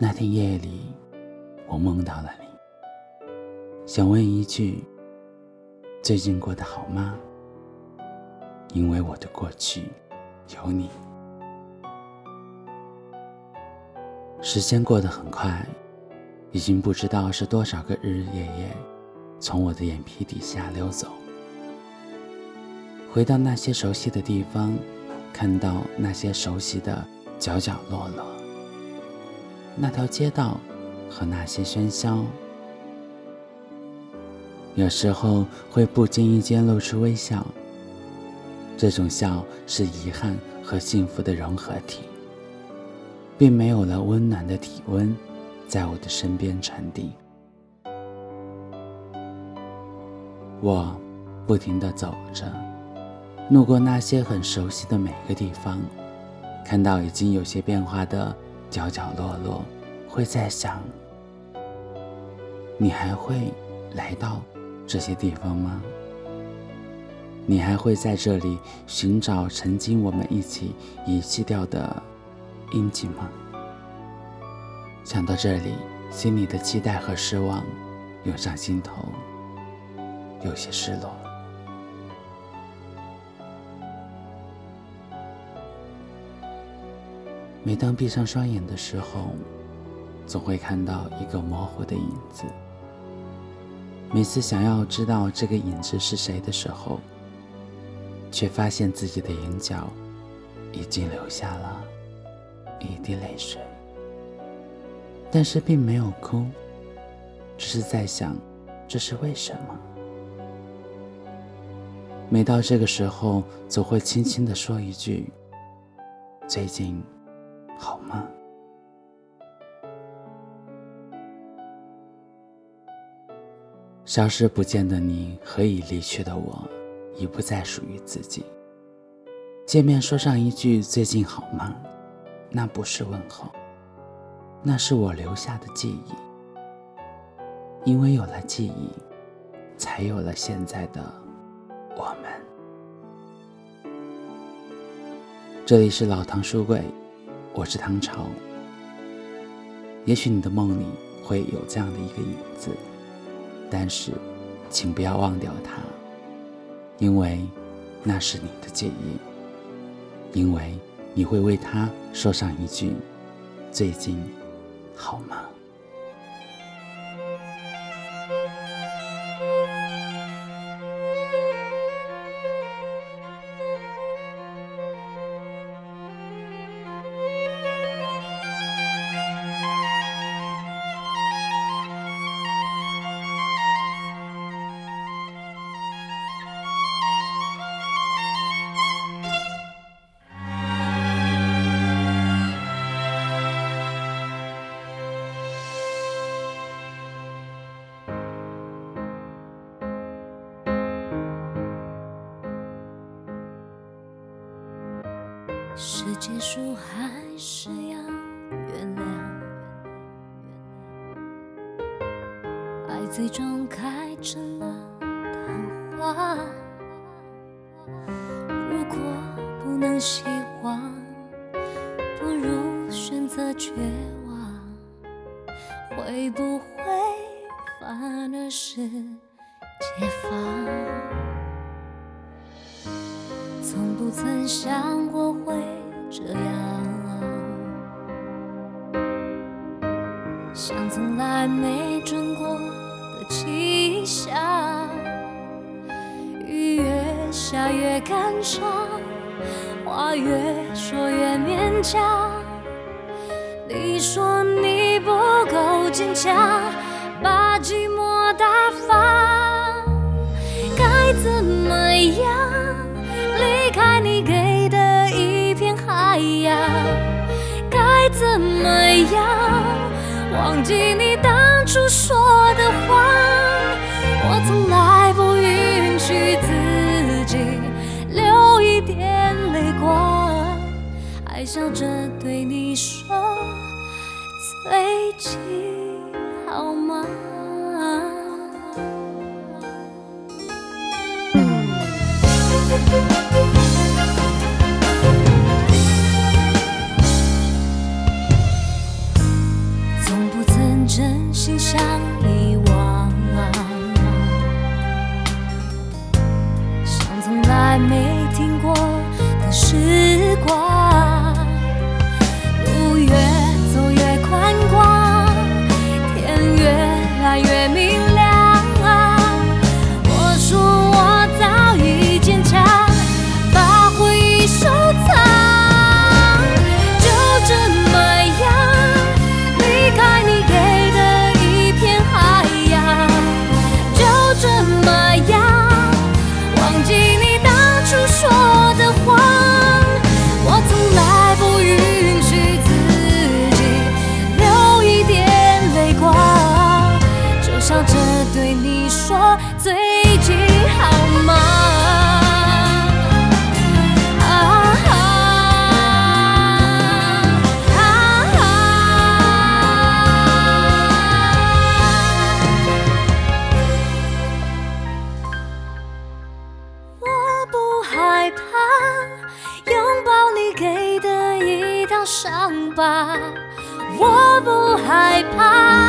那天夜里，我梦到了你，想问一句：最近过得好吗？因为我的过去有你。时间过得很快，已经不知道是多少个日日夜夜，从我的眼皮底下溜走。回到那些熟悉的地方，看到那些熟悉的角角落落，那条街道和那些喧嚣，有时候会不经意间露出微笑。这种笑是遗憾和幸福的融合体。并没有了温暖的体温，在我的身边传递。我不停地走着，路过那些很熟悉的每个地方，看到已经有些变化的角角落落，会在想：你还会来到这些地方吗？你还会在这里寻找曾经我们一起遗弃掉的？印记吗？想到这里，心里的期待和失望涌上心头，有些失落。每当闭上双眼的时候，总会看到一个模糊的影子。每次想要知道这个影子是谁的时候，却发现自己的眼角已经流下了。一滴泪水，但是并没有哭，只是在想，这是为什么？每到这个时候，总会轻轻的说一句：“最近好吗？”消失不见的你和已离去的我，已不再属于自己。见面说上一句“最近好吗”。那不是问候，那是我留下的记忆。因为有了记忆，才有了现在的我们。这里是老唐书柜，我是唐朝。也许你的梦里会有这样的一个影子，但是，请不要忘掉它，因为那是你的记忆，因为。你会为他说上一句：“最近好吗？”是结束还是要原谅？爱最终开成了昙花。如果不能希望，不如选择绝望。会不会反而是曾想过会这样，像从来没准过的气象，雨越下越感伤，话越说越勉强。你说你不够坚强，把寂样忘记你当初说的话？我从来不允许自己流一点泪光，还笑着对你说最近像我不害怕。